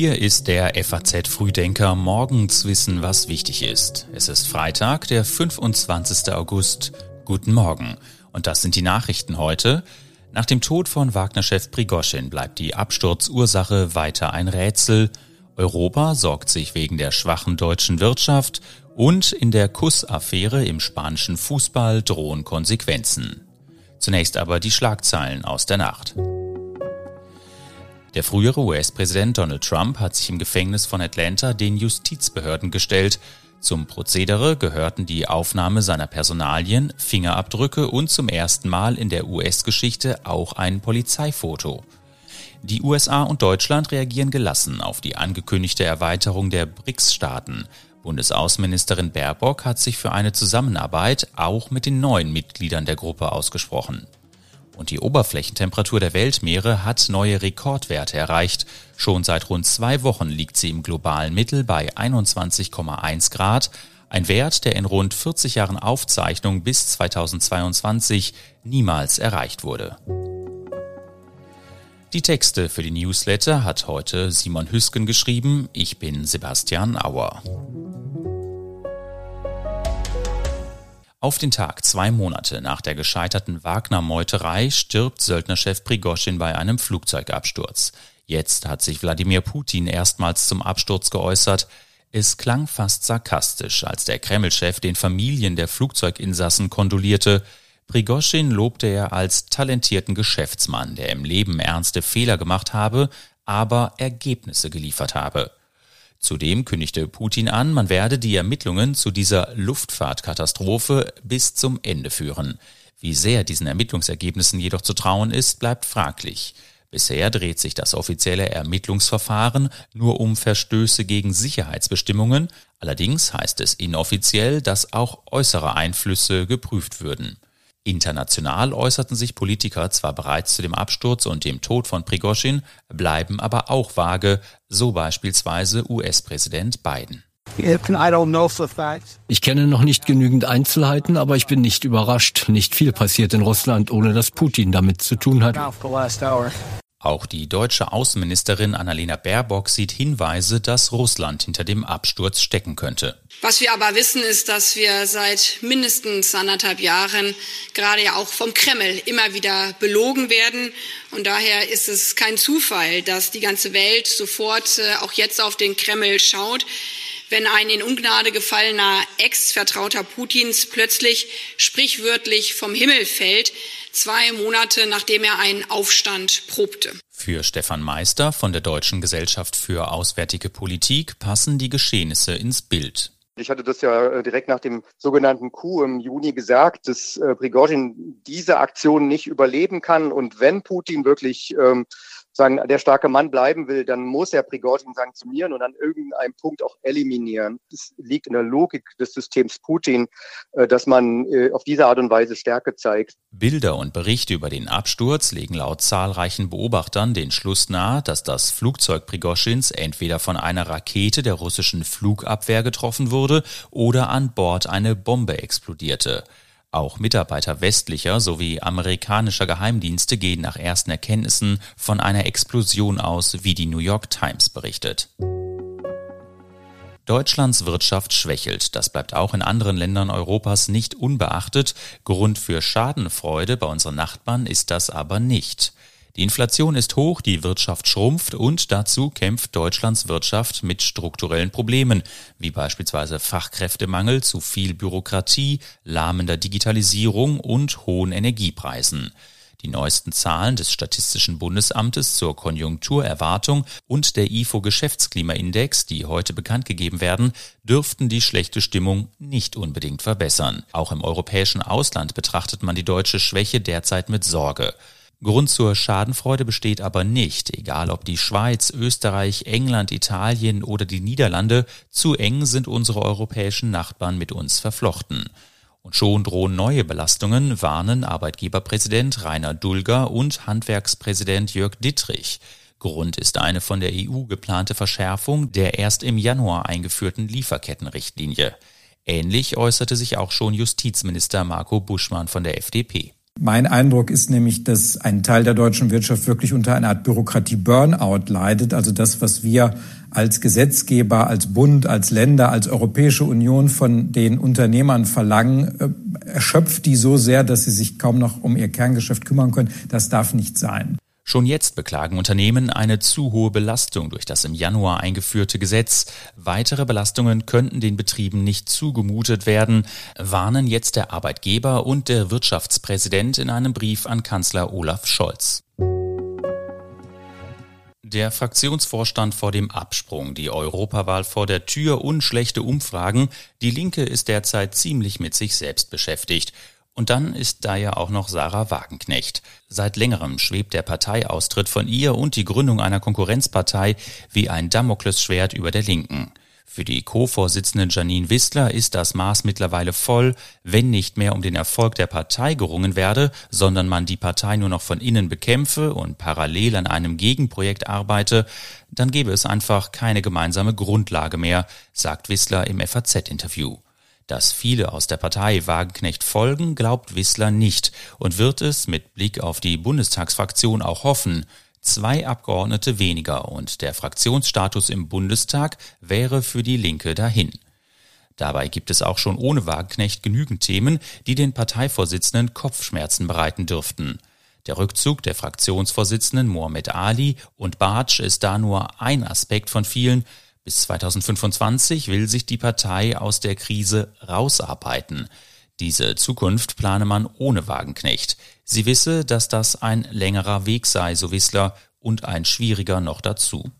Hier ist der FAZ Frühdenker morgens wissen, was wichtig ist. Es ist Freitag, der 25. August. Guten Morgen. Und das sind die Nachrichten heute. Nach dem Tod von Wagner-Chef Prigoschin bleibt die Absturzursache weiter ein Rätsel. Europa sorgt sich wegen der schwachen deutschen Wirtschaft und in der Kussaffäre im spanischen Fußball drohen Konsequenzen. Zunächst aber die Schlagzeilen aus der Nacht. Der frühere US-Präsident Donald Trump hat sich im Gefängnis von Atlanta den Justizbehörden gestellt. Zum Prozedere gehörten die Aufnahme seiner Personalien, Fingerabdrücke und zum ersten Mal in der US-Geschichte auch ein Polizeifoto. Die USA und Deutschland reagieren gelassen auf die angekündigte Erweiterung der BRICS-Staaten. Bundesaußenministerin Baerbock hat sich für eine Zusammenarbeit auch mit den neuen Mitgliedern der Gruppe ausgesprochen. Und die Oberflächentemperatur der Weltmeere hat neue Rekordwerte erreicht. Schon seit rund zwei Wochen liegt sie im globalen Mittel bei 21,1 Grad, ein Wert, der in rund 40 Jahren Aufzeichnung bis 2022 niemals erreicht wurde. Die Texte für die Newsletter hat heute Simon Hüsken geschrieben. Ich bin Sebastian Auer. Auf den Tag zwei Monate nach der gescheiterten Wagner-Meuterei stirbt Söldnerchef Prigoschin bei einem Flugzeugabsturz. Jetzt hat sich Wladimir Putin erstmals zum Absturz geäußert. Es klang fast sarkastisch, als der Kreml-Chef den Familien der Flugzeuginsassen kondolierte. Prigoschin lobte er als talentierten Geschäftsmann, der im Leben ernste Fehler gemacht habe, aber Ergebnisse geliefert habe. Zudem kündigte Putin an, man werde die Ermittlungen zu dieser Luftfahrtkatastrophe bis zum Ende führen. Wie sehr diesen Ermittlungsergebnissen jedoch zu trauen ist, bleibt fraglich. Bisher dreht sich das offizielle Ermittlungsverfahren nur um Verstöße gegen Sicherheitsbestimmungen, allerdings heißt es inoffiziell, dass auch äußere Einflüsse geprüft würden. International äußerten sich Politiker zwar bereits zu dem Absturz und dem Tod von Prigoschin, bleiben aber auch vage, so beispielsweise US-Präsident Biden. Ich kenne noch nicht genügend Einzelheiten, aber ich bin nicht überrascht. Nicht viel passiert in Russland, ohne dass Putin damit zu tun hat. Auch die deutsche Außenministerin Annalena Baerbock sieht Hinweise, dass Russland hinter dem Absturz stecken könnte. Was wir aber wissen, ist, dass wir seit mindestens anderthalb Jahren gerade ja auch vom Kreml immer wieder belogen werden. Und daher ist es kein Zufall, dass die ganze Welt sofort äh, auch jetzt auf den Kreml schaut wenn ein in Ungnade gefallener Ex-Vertrauter Putins plötzlich sprichwörtlich vom Himmel fällt, zwei Monate nachdem er einen Aufstand probte. Für Stefan Meister von der Deutschen Gesellschaft für Auswärtige Politik passen die Geschehnisse ins Bild. Ich hatte das ja äh, direkt nach dem sogenannten Coup im Juni gesagt, dass äh, Prigozhin diese Aktion nicht überleben kann. Und wenn Putin wirklich ähm, sagen, der starke Mann bleiben will, dann muss er Prigozhin sanktionieren und an irgendeinem Punkt auch eliminieren. Es liegt in der Logik des Systems Putin, äh, dass man äh, auf diese Art und Weise Stärke zeigt. Bilder und Berichte über den Absturz legen laut zahlreichen Beobachtern den Schluss nahe, dass das Flugzeug Prigoschins entweder von einer Rakete der russischen Flugabwehr getroffen wurde oder an Bord eine Bombe explodierte. Auch Mitarbeiter westlicher sowie amerikanischer Geheimdienste gehen nach ersten Erkenntnissen von einer Explosion aus, wie die New York Times berichtet. Deutschlands Wirtschaft schwächelt. Das bleibt auch in anderen Ländern Europas nicht unbeachtet. Grund für Schadenfreude bei unseren Nachbarn ist das aber nicht. Die Inflation ist hoch, die Wirtschaft schrumpft und dazu kämpft Deutschlands Wirtschaft mit strukturellen Problemen, wie beispielsweise Fachkräftemangel, zu viel Bürokratie, lahmender Digitalisierung und hohen Energiepreisen. Die neuesten Zahlen des Statistischen Bundesamtes zur Konjunkturerwartung und der IFO Geschäftsklimaindex, die heute bekannt gegeben werden, dürften die schlechte Stimmung nicht unbedingt verbessern. Auch im europäischen Ausland betrachtet man die deutsche Schwäche derzeit mit Sorge. Grund zur Schadenfreude besteht aber nicht, egal ob die Schweiz, Österreich, England, Italien oder die Niederlande, zu eng sind unsere europäischen Nachbarn mit uns verflochten. Und schon drohen neue Belastungen, warnen Arbeitgeberpräsident Rainer Dulger und Handwerkspräsident Jörg Dittrich. Grund ist eine von der EU geplante Verschärfung der erst im Januar eingeführten Lieferkettenrichtlinie. Ähnlich äußerte sich auch schon Justizminister Marco Buschmann von der FDP. Mein Eindruck ist nämlich, dass ein Teil der deutschen Wirtschaft wirklich unter einer Art Bürokratie-Burnout leidet. Also das, was wir als Gesetzgeber, als Bund, als Länder, als Europäische Union von den Unternehmern verlangen, äh, erschöpft die so sehr, dass sie sich kaum noch um ihr Kerngeschäft kümmern können. Das darf nicht sein. Schon jetzt beklagen Unternehmen eine zu hohe Belastung durch das im Januar eingeführte Gesetz. Weitere Belastungen könnten den Betrieben nicht zugemutet werden, warnen jetzt der Arbeitgeber und der Wirtschaftspräsident in einem Brief an Kanzler Olaf Scholz. Der Fraktionsvorstand vor dem Absprung, die Europawahl vor der Tür und schlechte Umfragen. Die Linke ist derzeit ziemlich mit sich selbst beschäftigt. Und dann ist da ja auch noch Sarah Wagenknecht. Seit längerem schwebt der Parteiaustritt von ihr und die Gründung einer Konkurrenzpartei wie ein Damoklesschwert über der Linken. Für die Co-Vorsitzende Janine Wissler ist das Maß mittlerweile voll, wenn nicht mehr um den Erfolg der Partei gerungen werde, sondern man die Partei nur noch von innen bekämpfe und parallel an einem Gegenprojekt arbeite, dann gäbe es einfach keine gemeinsame Grundlage mehr, sagt Wissler im FAZ-Interview. Dass viele aus der Partei Wagenknecht folgen, glaubt Wissler nicht und wird es mit Blick auf die Bundestagsfraktion auch hoffen. Zwei Abgeordnete weniger und der Fraktionsstatus im Bundestag wäre für die Linke dahin. Dabei gibt es auch schon ohne Wagenknecht genügend Themen, die den Parteivorsitzenden Kopfschmerzen bereiten dürften. Der Rückzug der Fraktionsvorsitzenden Mohamed Ali und Bartsch ist da nur ein Aspekt von vielen, bis 2025 will sich die Partei aus der Krise rausarbeiten. Diese Zukunft plane man ohne Wagenknecht. Sie wisse, dass das ein längerer Weg sei, so Wissler, und ein schwieriger noch dazu.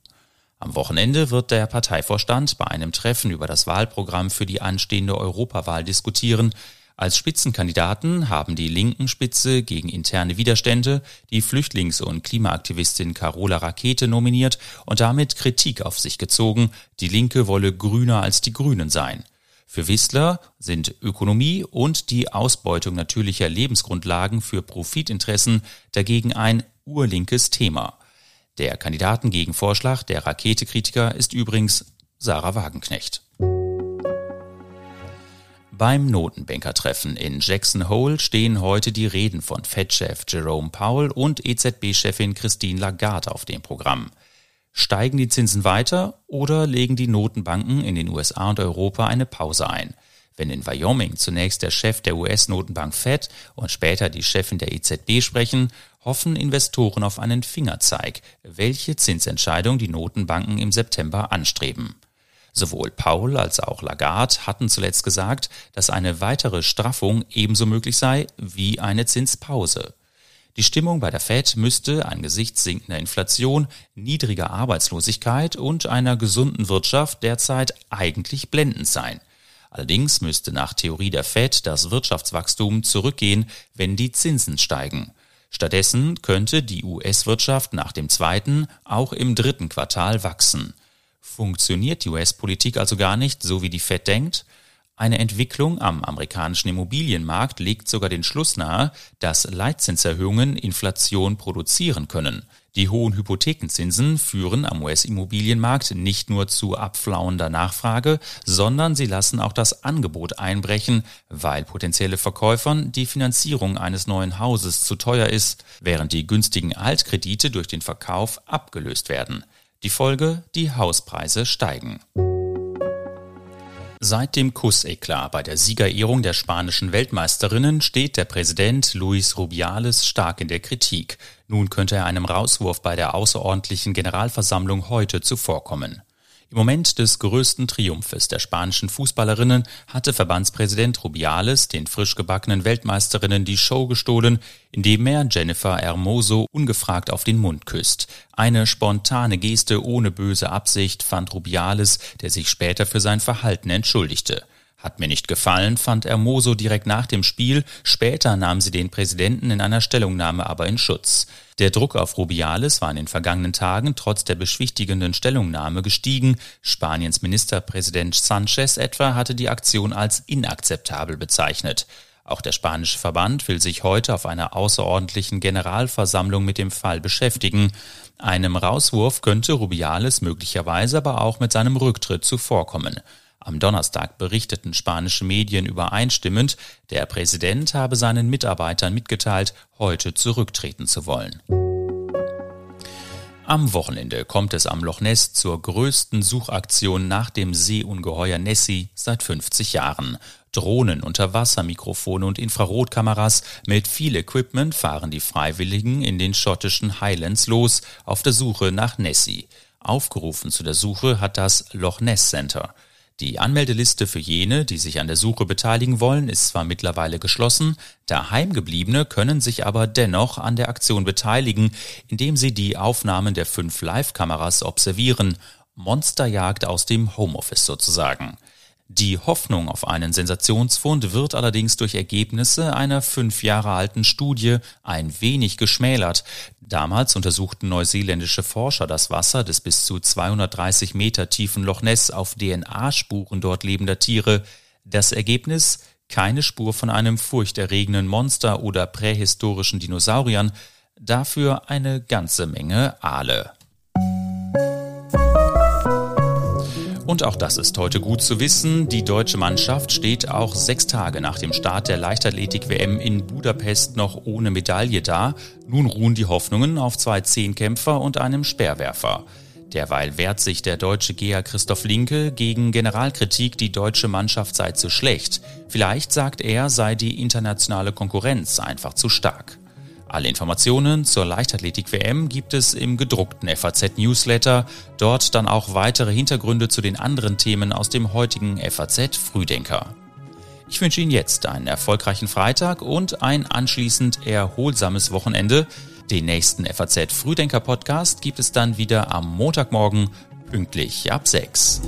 Am Wochenende wird der Parteivorstand bei einem Treffen über das Wahlprogramm für die anstehende Europawahl diskutieren. Als Spitzenkandidaten haben die linken Spitze gegen interne Widerstände die Flüchtlings- und Klimaaktivistin Carola Rakete nominiert und damit Kritik auf sich gezogen, die Linke wolle grüner als die Grünen sein. Für Wissler sind Ökonomie und die Ausbeutung natürlicher Lebensgrundlagen für Profitinteressen dagegen ein urlinkes Thema. Der Kandidatengegenvorschlag der Raketekritiker ist übrigens Sarah Wagenknecht. Beim Notenbankertreffen in Jackson Hole stehen heute die Reden von Fed-Chef Jerome Powell und EZB-Chefin Christine Lagarde auf dem Programm. Steigen die Zinsen weiter oder legen die Notenbanken in den USA und Europa eine Pause ein? Wenn in Wyoming zunächst der Chef der US-Notenbank Fed und später die Chefin der EZB sprechen, hoffen Investoren auf einen Fingerzeig, welche Zinsentscheidung die Notenbanken im September anstreben. Sowohl Paul als auch Lagarde hatten zuletzt gesagt, dass eine weitere Straffung ebenso möglich sei wie eine Zinspause. Die Stimmung bei der Fed müsste angesichts sinkender Inflation, niedriger Arbeitslosigkeit und einer gesunden Wirtschaft derzeit eigentlich blendend sein. Allerdings müsste nach Theorie der Fed das Wirtschaftswachstum zurückgehen, wenn die Zinsen steigen. Stattdessen könnte die US-Wirtschaft nach dem zweiten auch im dritten Quartal wachsen. Funktioniert die US-Politik also gar nicht, so wie die Fed denkt? Eine Entwicklung am amerikanischen Immobilienmarkt legt sogar den Schluss nahe, dass Leitzinserhöhungen Inflation produzieren können. Die hohen Hypothekenzinsen führen am US-Immobilienmarkt nicht nur zu abflauender Nachfrage, sondern sie lassen auch das Angebot einbrechen, weil potenzielle Verkäufern die Finanzierung eines neuen Hauses zu teuer ist, während die günstigen Altkredite durch den Verkauf abgelöst werden. Die Folge, die Hauspreise steigen. Seit dem Kusseklar bei der Siegerehrung der spanischen Weltmeisterinnen steht der Präsident Luis Rubiales stark in der Kritik. Nun könnte er einem Rauswurf bei der außerordentlichen Generalversammlung heute zuvorkommen. Im Moment des größten Triumphes der spanischen Fußballerinnen hatte Verbandspräsident Rubiales den frisch gebackenen Weltmeisterinnen die Show gestohlen, indem er Jennifer Hermoso ungefragt auf den Mund küsst. Eine spontane Geste ohne böse Absicht fand Rubiales, der sich später für sein Verhalten entschuldigte. Hat mir nicht gefallen, fand Hermoso direkt nach dem Spiel. Später nahm sie den Präsidenten in einer Stellungnahme aber in Schutz. Der Druck auf Rubiales war in den vergangenen Tagen trotz der beschwichtigenden Stellungnahme gestiegen. Spaniens Ministerpräsident Sanchez etwa hatte die Aktion als inakzeptabel bezeichnet. Auch der spanische Verband will sich heute auf einer außerordentlichen Generalversammlung mit dem Fall beschäftigen. Einem Rauswurf könnte Rubiales möglicherweise aber auch mit seinem Rücktritt zuvorkommen. Am Donnerstag berichteten spanische Medien übereinstimmend, der Präsident habe seinen Mitarbeitern mitgeteilt, heute zurücktreten zu wollen. Am Wochenende kommt es am Loch Ness zur größten Suchaktion nach dem Seeungeheuer Nessie seit 50 Jahren. Drohnen, Unterwassermikrofone und Infrarotkameras mit viel Equipment fahren die Freiwilligen in den schottischen Highlands los auf der Suche nach Nessie. Aufgerufen zu der Suche hat das Loch Ness Center. Die Anmeldeliste für jene, die sich an der Suche beteiligen wollen, ist zwar mittlerweile geschlossen, Daheimgebliebene können sich aber dennoch an der Aktion beteiligen, indem sie die Aufnahmen der fünf Live-Kameras observieren. Monsterjagd aus dem Homeoffice sozusagen. Die Hoffnung auf einen Sensationsfund wird allerdings durch Ergebnisse einer fünf Jahre alten Studie ein wenig geschmälert. Damals untersuchten neuseeländische Forscher das Wasser des bis zu 230 Meter tiefen Loch Ness auf DNA-Spuren dort lebender Tiere. Das Ergebnis? Keine Spur von einem furchterregenden Monster oder prähistorischen Dinosauriern, dafür eine ganze Menge Aale. Und auch das ist heute gut zu wissen. Die deutsche Mannschaft steht auch sechs Tage nach dem Start der Leichtathletik-WM in Budapest noch ohne Medaille da. Nun ruhen die Hoffnungen auf zwei Zehnkämpfer und einem Speerwerfer. Derweil wehrt sich der deutsche Geher Christoph Linke gegen Generalkritik, die deutsche Mannschaft sei zu schlecht. Vielleicht, sagt er, sei die internationale Konkurrenz einfach zu stark. Alle Informationen zur Leichtathletik-WM gibt es im gedruckten FAZ-Newsletter. Dort dann auch weitere Hintergründe zu den anderen Themen aus dem heutigen FAZ-Frühdenker. Ich wünsche Ihnen jetzt einen erfolgreichen Freitag und ein anschließend erholsames Wochenende. Den nächsten FAZ Frühdenker Podcast gibt es dann wieder am Montagmorgen pünktlich ab 6.